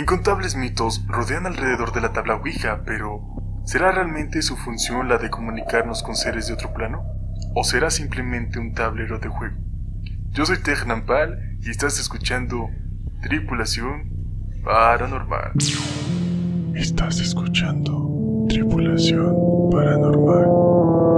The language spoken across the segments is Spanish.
Incontables mitos rodean alrededor de la tabla Ouija, pero ¿será realmente su función la de comunicarnos con seres de otro plano? ¿O será simplemente un tablero de juego? Yo soy Pal y estás escuchando Tripulación Paranormal. Estás escuchando Tripulación Paranormal.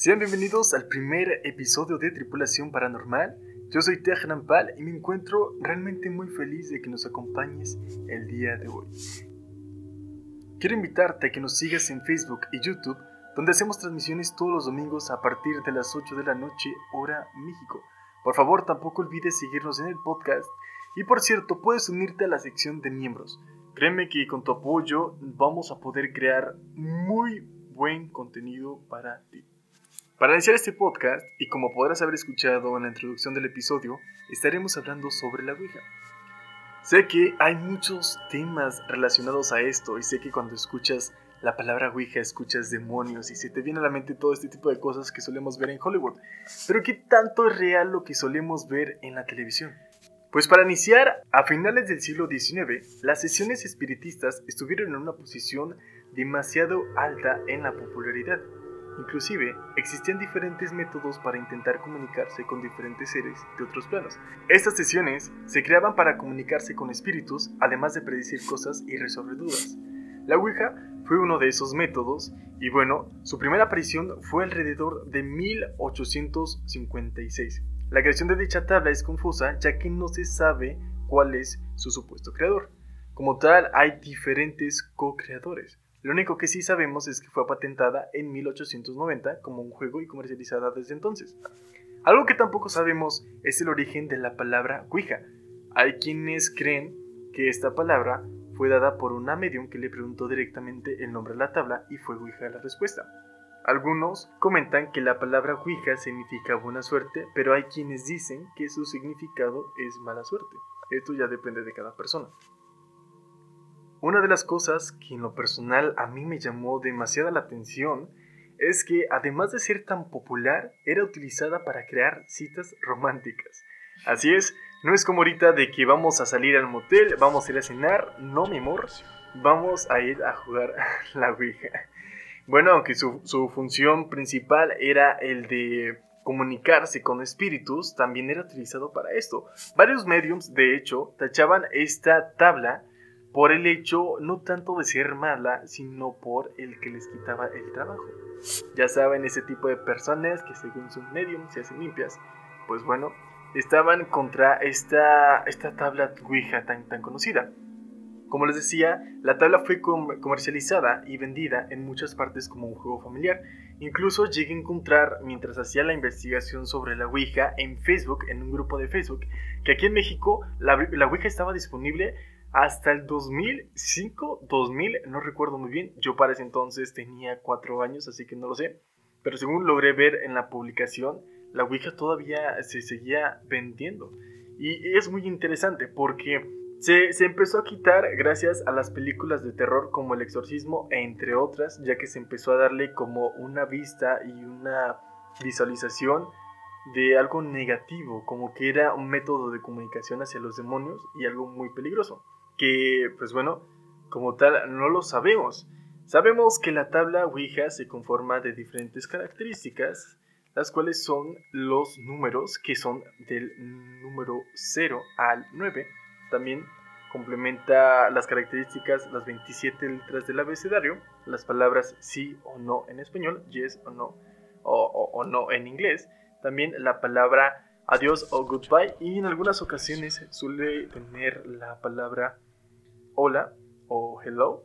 Sean bienvenidos al primer episodio de Tripulación Paranormal. Yo soy Tehran Pal y me encuentro realmente muy feliz de que nos acompañes el día de hoy. Quiero invitarte a que nos sigas en Facebook y YouTube, donde hacemos transmisiones todos los domingos a partir de las 8 de la noche, hora México. Por favor, tampoco olvides seguirnos en el podcast y por cierto, puedes unirte a la sección de miembros. Créeme que con tu apoyo vamos a poder crear muy buen contenido para ti. Para iniciar este podcast, y como podrás haber escuchado en la introducción del episodio, estaremos hablando sobre la Ouija. Sé que hay muchos temas relacionados a esto y sé que cuando escuchas la palabra Ouija escuchas demonios y se te viene a la mente todo este tipo de cosas que solemos ver en Hollywood. Pero ¿qué tanto es real lo que solemos ver en la televisión? Pues para iniciar, a finales del siglo XIX, las sesiones espiritistas estuvieron en una posición demasiado alta en la popularidad. Inclusive, existían diferentes métodos para intentar comunicarse con diferentes seres de otros planos. Estas sesiones se creaban para comunicarse con espíritus, además de predecir cosas y resolver dudas. La Ouija fue uno de esos métodos y bueno, su primera aparición fue alrededor de 1856. La creación de dicha tabla es confusa ya que no se sabe cuál es su supuesto creador. Como tal, hay diferentes co-creadores. Lo único que sí sabemos es que fue patentada en 1890 como un juego y comercializada desde entonces. Algo que tampoco sabemos es el origen de la palabra Ouija. Hay quienes creen que esta palabra fue dada por una medium que le preguntó directamente el nombre de la tabla y fue Ouija la respuesta. Algunos comentan que la palabra Ouija significa buena suerte, pero hay quienes dicen que su significado es mala suerte. Esto ya depende de cada persona. Una de las cosas que en lo personal a mí me llamó demasiada la atención es que además de ser tan popular, era utilizada para crear citas románticas. Así es, no es como ahorita de que vamos a salir al motel, vamos a ir a cenar, no mi amor, vamos a ir a jugar la Ouija. Bueno, aunque su, su función principal era el de comunicarse con espíritus, también era utilizado para esto. Varios mediums, de hecho, tachaban esta tabla por el hecho no tanto de ser mala, sino por el que les quitaba el trabajo. Ya saben, ese tipo de personas que según sus mediums se hacen limpias, pues bueno, estaban contra esta, esta tabla Ouija tan, tan conocida. Como les decía, la tabla fue comercializada y vendida en muchas partes como un juego familiar. Incluso llegué a encontrar, mientras hacía la investigación sobre la Ouija en Facebook, en un grupo de Facebook, que aquí en México la, la Ouija estaba disponible hasta el 2005, 2000, no recuerdo muy bien, yo para ese entonces tenía 4 años, así que no lo sé, pero según logré ver en la publicación, la Ouija todavía se seguía vendiendo. Y es muy interesante porque se, se, empezó a quitar gracias a las películas de terror como El Exorcismo, entre otras, ya que se empezó a darle como una vista y una visualización de algo negativo, como que era un método de comunicación hacia los demonios y algo muy peligroso que, pues bueno, como tal no lo sabemos. Sabemos que la tabla Ouija se conforma de diferentes características, las cuales son los números que son del número 0 al 9. También complementa las características, las 27 letras del abecedario, las palabras sí o no en español, yes o no, o, o no en inglés. También la palabra adiós o goodbye y en algunas ocasiones suele tener la palabra hola o hello,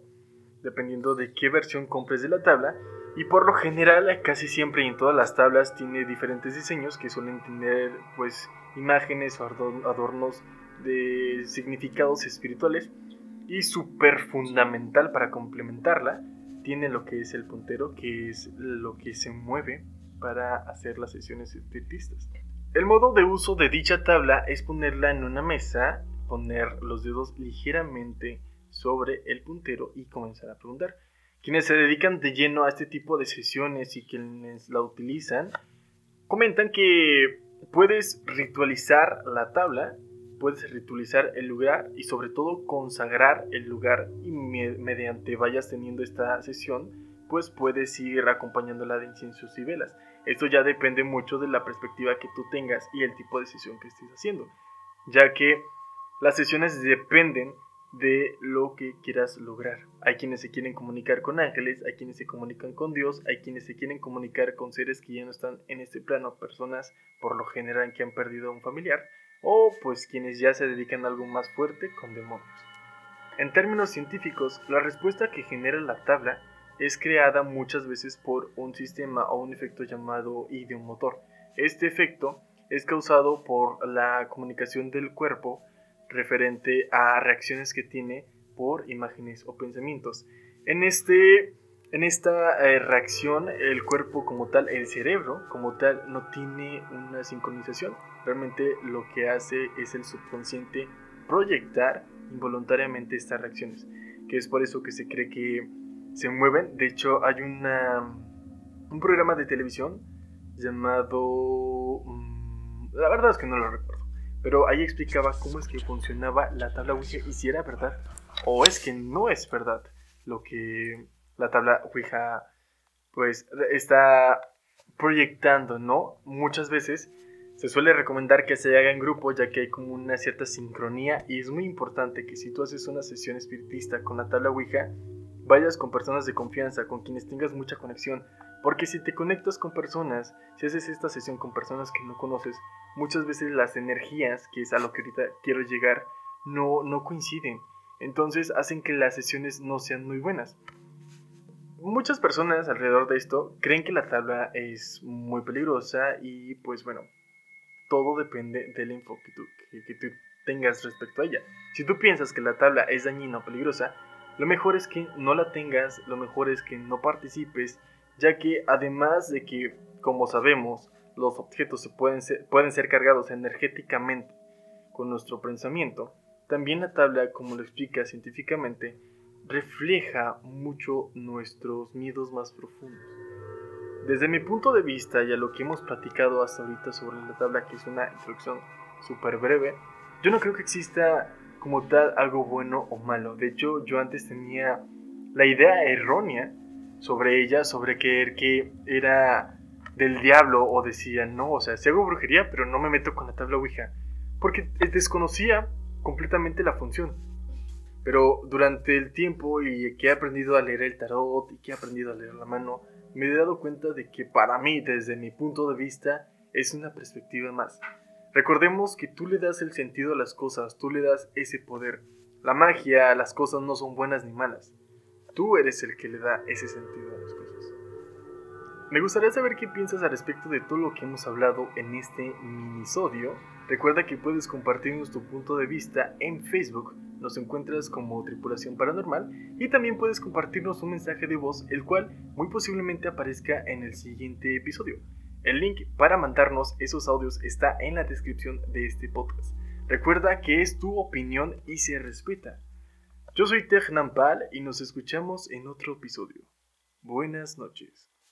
dependiendo de qué versión compres de la tabla. Y por lo general, casi siempre y en todas las tablas tiene diferentes diseños que suelen tener pues imágenes o adornos de significados espirituales. Y súper fundamental para complementarla, tiene lo que es el puntero, que es lo que se mueve para hacer las sesiones espiritistas. El modo de uso de dicha tabla es ponerla en una mesa poner los dedos ligeramente sobre el puntero y comenzar a preguntar. Quienes se dedican de lleno a este tipo de sesiones y quienes la utilizan, comentan que puedes ritualizar la tabla, puedes ritualizar el lugar y sobre todo consagrar el lugar y mediante vayas teniendo esta sesión, pues puedes ir acompañándola de inciensos y velas. Esto ya depende mucho de la perspectiva que tú tengas y el tipo de sesión que estés haciendo, ya que las sesiones dependen de lo que quieras lograr. Hay quienes se quieren comunicar con ángeles, hay quienes se comunican con Dios, hay quienes se quieren comunicar con seres que ya no están en este plano, personas por lo general que han perdido a un familiar, o pues quienes ya se dedican a algo más fuerte con demonios. En términos científicos, la respuesta que genera la tabla es creada muchas veces por un sistema o un efecto llamado ideomotor. Este efecto es causado por la comunicación del cuerpo referente a reacciones que tiene por imágenes o pensamientos. En, este, en esta eh, reacción, el cuerpo como tal, el cerebro como tal, no tiene una sincronización. Realmente lo que hace es el subconsciente proyectar involuntariamente estas reacciones, que es por eso que se cree que se mueven. De hecho, hay una, un programa de televisión llamado... Mm, la verdad es que no lo recuerdo pero ahí explicaba cómo es que funcionaba la tabla Ouija y si era verdad o es que no es verdad lo que la tabla Ouija pues está proyectando, ¿no? Muchas veces se suele recomendar que se haga en grupo ya que hay como una cierta sincronía y es muy importante que si tú haces una sesión espiritista con la tabla Ouija, vayas con personas de confianza, con quienes tengas mucha conexión, porque si te conectas con personas, si haces esta sesión con personas que no conoces, muchas veces las energías, que es a lo que ahorita quiero llegar, no, no coinciden. Entonces hacen que las sesiones no sean muy buenas. Muchas personas alrededor de esto creen que la tabla es muy peligrosa y pues bueno, todo depende del enfoque que, que tú tengas respecto a ella. Si tú piensas que la tabla es dañina o peligrosa, lo mejor es que no la tengas, lo mejor es que no participes, ya que además de que, como sabemos, los objetos se pueden, ser, pueden ser cargados energéticamente con nuestro pensamiento, también la tabla, como lo explica científicamente, refleja mucho nuestros miedos más profundos. Desde mi punto de vista y a lo que hemos platicado hasta ahorita sobre la tabla, que es una introducción súper breve, yo no creo que exista como tal algo bueno o malo. De hecho, yo antes tenía la idea errónea sobre ella, sobre creer que era del diablo o decía, no, o sea, si hago brujería, pero no me meto con la tabla Ouija, porque desconocía completamente la función. Pero durante el tiempo y que he aprendido a leer el tarot y que he aprendido a leer la mano, me he dado cuenta de que para mí, desde mi punto de vista, es una perspectiva más. Recordemos que tú le das el sentido a las cosas, tú le das ese poder. La magia, las cosas no son buenas ni malas. Tú eres el que le da ese sentido a las cosas. Me gustaría saber qué piensas al respecto de todo lo que hemos hablado en este minisodio. Recuerda que puedes compartirnos tu punto de vista en Facebook, nos encuentras como Tripulación Paranormal y también puedes compartirnos un mensaje de voz el cual muy posiblemente aparezca en el siguiente episodio. El link para mandarnos esos audios está en la descripción de este podcast. Recuerda que es tu opinión y se respeta. Yo soy Tej Nampal y nos escuchamos en otro episodio. Buenas noches.